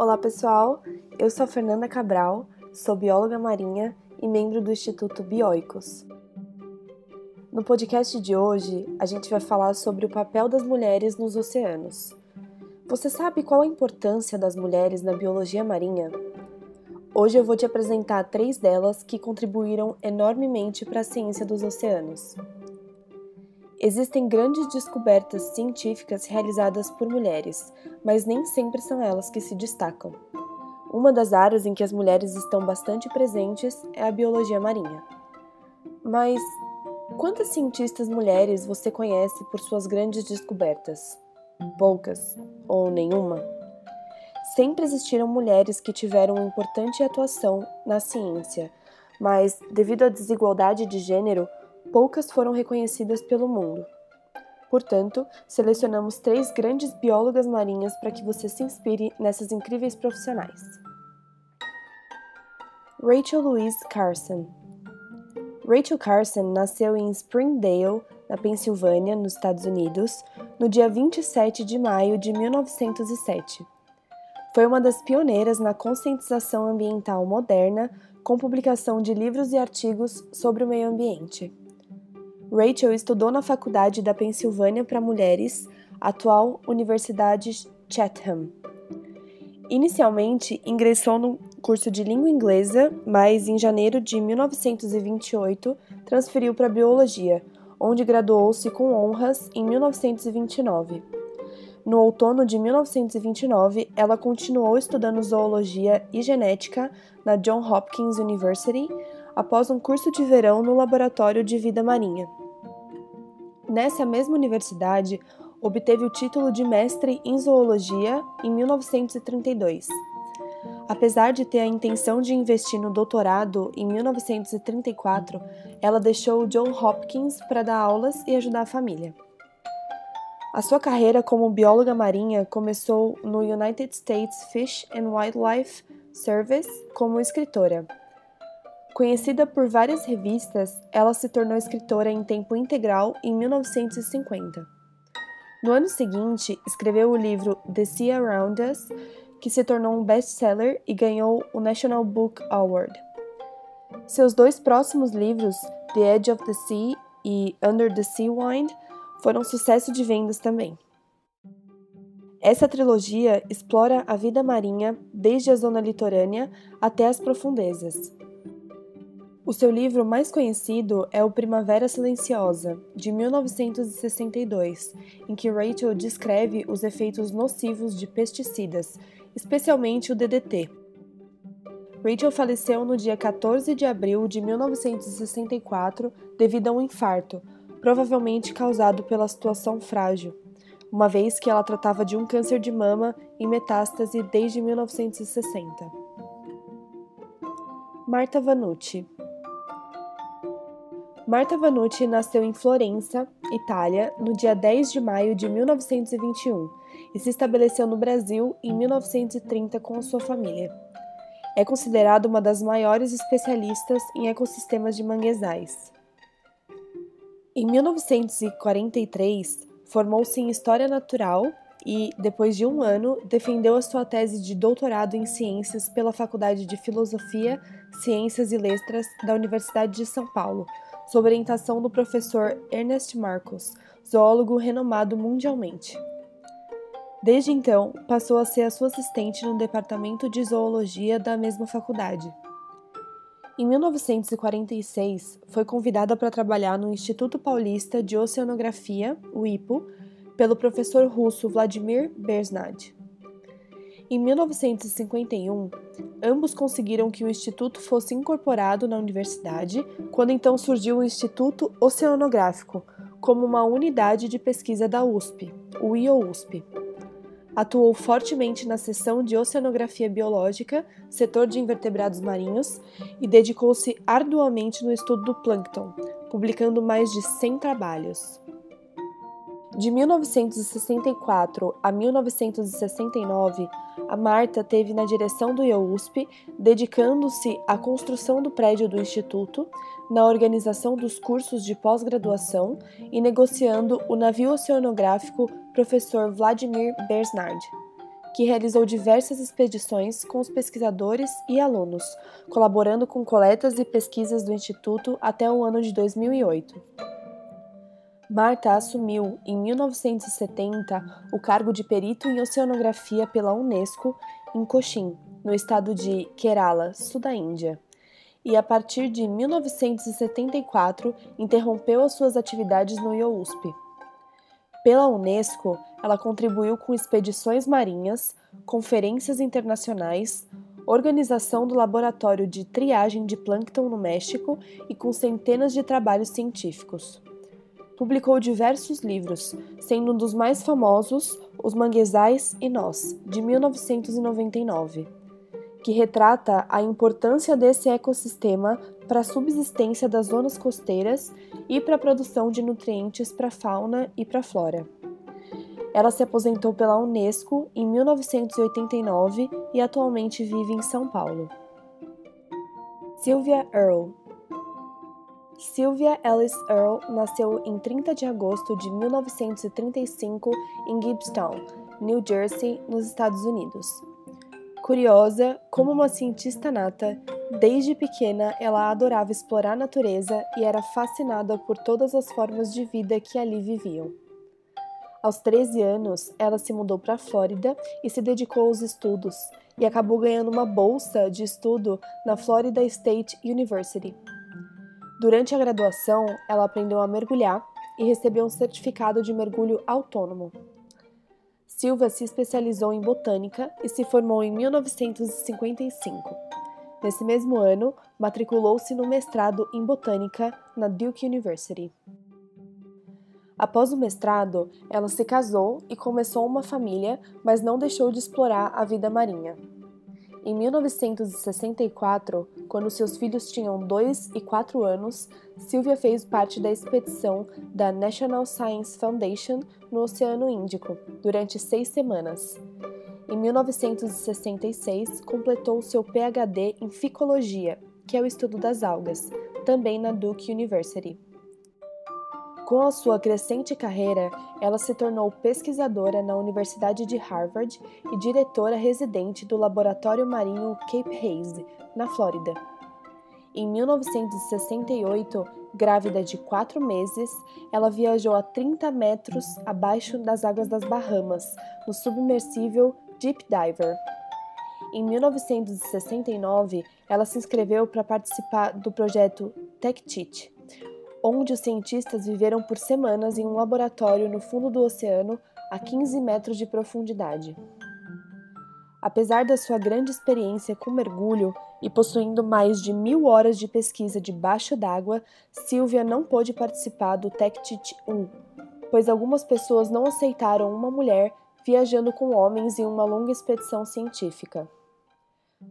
Olá pessoal, eu sou a Fernanda Cabral, sou bióloga marinha e membro do Instituto Bioicos. No podcast de hoje, a gente vai falar sobre o papel das mulheres nos oceanos. Você sabe qual a importância das mulheres na biologia marinha? Hoje eu vou te apresentar três delas que contribuíram enormemente para a ciência dos oceanos. Existem grandes descobertas científicas realizadas por mulheres, mas nem sempre são elas que se destacam. Uma das áreas em que as mulheres estão bastante presentes é a biologia marinha. Mas quantas cientistas mulheres você conhece por suas grandes descobertas? Poucas ou nenhuma? Sempre existiram mulheres que tiveram importante atuação na ciência, mas, devido à desigualdade de gênero, poucas foram reconhecidas pelo mundo. Portanto, selecionamos três grandes biólogas marinhas para que você se inspire nessas incríveis profissionais. Rachel Louise Carson Rachel Carson nasceu em Springdale, na Pensilvânia, nos Estados Unidos, no dia 27 de maio de 1907. Foi uma das pioneiras na conscientização ambiental moderna, com publicação de livros e artigos sobre o meio ambiente. Rachel estudou na Faculdade da Pensilvânia para Mulheres, atual Universidade Chatham. Inicialmente, ingressou no curso de língua inglesa, mas em janeiro de 1928 transferiu para Biologia, onde graduou-se com honras em 1929. No outono de 1929, ela continuou estudando zoologia e genética na Johns Hopkins University, após um curso de verão no Laboratório de Vida Marinha. Nessa mesma universidade, obteve o título de mestre em zoologia em 1932. Apesar de ter a intenção de investir no doutorado em 1934, ela deixou o John Hopkins para dar aulas e ajudar a família. A sua carreira como bióloga marinha começou no United States Fish and Wildlife Service como escritora. Conhecida por várias revistas, ela se tornou escritora em tempo integral em 1950. No ano seguinte, escreveu o livro The Sea Around Us, que se tornou um best-seller e ganhou o National Book Award. Seus dois próximos livros, The Edge of the Sea e Under the Sea Wind, foram sucesso de vendas também. Essa trilogia explora a vida marinha desde a zona litorânea até as profundezas. O seu livro mais conhecido é O Primavera Silenciosa, de 1962, em que Rachel descreve os efeitos nocivos de pesticidas, especialmente o DDT. Rachel faleceu no dia 14 de abril de 1964 devido a um infarto, provavelmente causado pela situação frágil, uma vez que ela tratava de um câncer de mama em metástase desde 1960. Marta Vanucci Marta Vanucci nasceu em Florença, Itália, no dia 10 de maio de 1921 e se estabeleceu no Brasil em 1930 com a sua família. É considerada uma das maiores especialistas em ecossistemas de manguezais. Em 1943, formou-se em História Natural e, depois de um ano, defendeu a sua tese de doutorado em Ciências pela Faculdade de Filosofia, Ciências e Letras da Universidade de São Paulo, sob orientação do professor Ernest Marcos, zoólogo renomado mundialmente. Desde então, passou a ser a sua assistente no departamento de zoologia da mesma faculdade. Em 1946, foi convidada para trabalhar no Instituto Paulista de Oceanografia, o IPO, pelo professor russo Vladimir Bersnad. Em 1951, ambos conseguiram que o instituto fosse incorporado na universidade, quando então surgiu o Instituto Oceanográfico, como uma unidade de pesquisa da USP, o IOUSP. Atuou fortemente na seção de Oceanografia Biológica, setor de invertebrados marinhos, e dedicou-se arduamente no estudo do plâncton, publicando mais de 100 trabalhos. De 1964 a 1969, a Marta teve na direção do IUSP, dedicando-se à construção do prédio do Instituto, na organização dos cursos de pós-graduação e negociando o navio oceanográfico Professor Vladimir Bersnard, que realizou diversas expedições com os pesquisadores e alunos, colaborando com coletas e pesquisas do Instituto até o ano de 2008. Marta assumiu, em 1970, o cargo de perito em oceanografia pela Unesco em Cochin, no estado de Kerala, sul da Índia. E a partir de 1974 interrompeu as suas atividades no IOUSP. Pela Unesco, ela contribuiu com expedições marinhas, conferências internacionais, organização do laboratório de triagem de plâncton no México e com centenas de trabalhos científicos publicou diversos livros, sendo um dos mais famosos Os Manguezais e Nós, de 1999, que retrata a importância desse ecossistema para a subsistência das zonas costeiras e para a produção de nutrientes para a fauna e para a flora. Ela se aposentou pela Unesco em 1989 e atualmente vive em São Paulo. Sylvia Earle Sylvia Alice Earle nasceu em 30 de agosto de 1935 em Gibbstown, New Jersey, nos Estados Unidos. Curiosa, como uma cientista nata, desde pequena ela adorava explorar a natureza e era fascinada por todas as formas de vida que ali viviam. Aos 13 anos, ela se mudou para a Flórida e se dedicou aos estudos, e acabou ganhando uma bolsa de estudo na Florida State University. Durante a graduação, ela aprendeu a mergulhar e recebeu um certificado de mergulho autônomo. Silva se especializou em botânica e se formou em 1955. Nesse mesmo ano, matriculou-se no mestrado em botânica na Duke University. Após o mestrado, ela se casou e começou uma família, mas não deixou de explorar a vida marinha. Em 1964, quando seus filhos tinham 2 e 4 anos, Sylvia fez parte da expedição da National Science Foundation no Oceano Índico durante seis semanas. Em 1966, completou seu PhD em Ficologia, que é o estudo das algas, também na Duke University. Com a sua crescente carreira, ela se tornou pesquisadora na Universidade de Harvard e diretora residente do Laboratório Marinho Cape Haze, na Flórida. Em 1968, grávida de quatro meses, ela viajou a 30 metros abaixo das águas das Bahamas, no submersível Deep Diver. Em 1969, ela se inscreveu para participar do projeto TechTeach, onde os cientistas viveram por semanas em um laboratório no fundo do oceano a 15 metros de profundidade. Apesar da sua grande experiência com mergulho e possuindo mais de mil horas de pesquisa debaixo d'água, Sylvia não pôde participar do TechTeach 1, pois algumas pessoas não aceitaram uma mulher viajando com homens em uma longa expedição científica.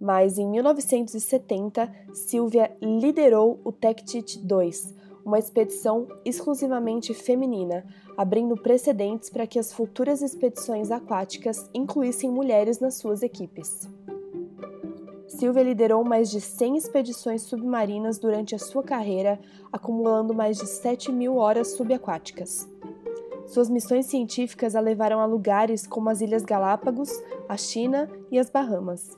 Mas em 1970, Sylvia liderou o TechTeach 2, uma expedição exclusivamente feminina, abrindo precedentes para que as futuras expedições aquáticas incluíssem mulheres nas suas equipes. Silvia liderou mais de 100 expedições submarinas durante a sua carreira, acumulando mais de 7 mil horas subaquáticas. Suas missões científicas a levaram a lugares como as Ilhas Galápagos, a China e as Bahamas.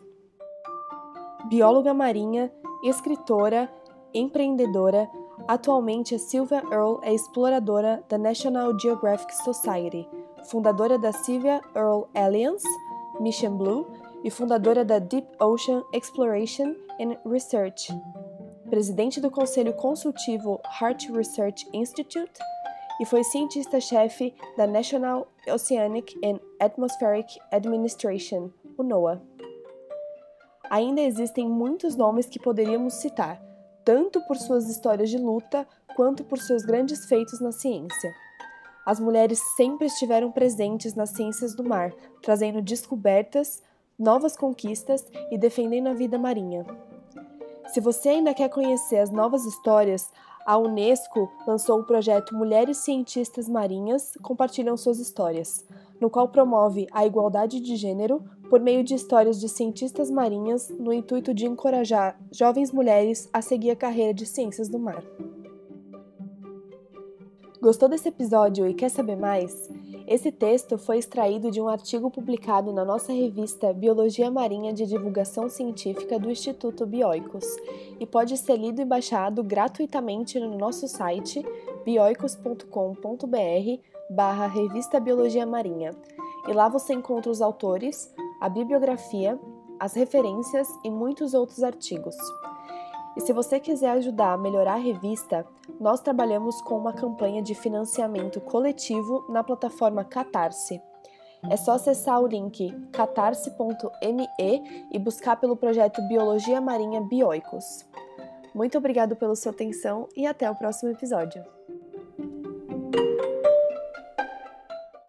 Bióloga marinha, escritora, empreendedora, Atualmente, a Sylvia Earle é exploradora da National Geographic Society, fundadora da Sylvia Earle Alliance, Mission Blue e fundadora da Deep Ocean Exploration and Research, presidente do Conselho Consultivo Heart Research Institute e foi cientista-chefe da National Oceanic and Atmospheric Administration, o NOAA. Ainda existem muitos nomes que poderíamos citar tanto por suas histórias de luta quanto por seus grandes feitos na ciência. As mulheres sempre estiveram presentes nas ciências do mar, trazendo descobertas, novas conquistas e defendendo a vida marinha. Se você ainda quer conhecer as novas histórias, a Unesco lançou o projeto Mulheres Cientistas Marinhas Compartilham Suas Histórias, no qual promove a igualdade de gênero por meio de histórias de cientistas marinhas no intuito de encorajar jovens mulheres a seguir a carreira de ciências do mar. Gostou desse episódio e quer saber mais? Esse texto foi extraído de um artigo publicado na nossa revista Biologia Marinha de Divulgação Científica do Instituto Bioicos e pode ser lido e baixado gratuitamente no nosso site bioicos.com.br barra Revista Biologia Marinha. E lá você encontra os autores, a bibliografia, as referências e muitos outros artigos. E se você quiser ajudar a melhorar a revista, nós trabalhamos com uma campanha de financiamento coletivo na plataforma Catarse. É só acessar o link catarse.me e buscar pelo projeto Biologia Marinha Bioicos. Muito obrigado pela sua atenção e até o próximo episódio.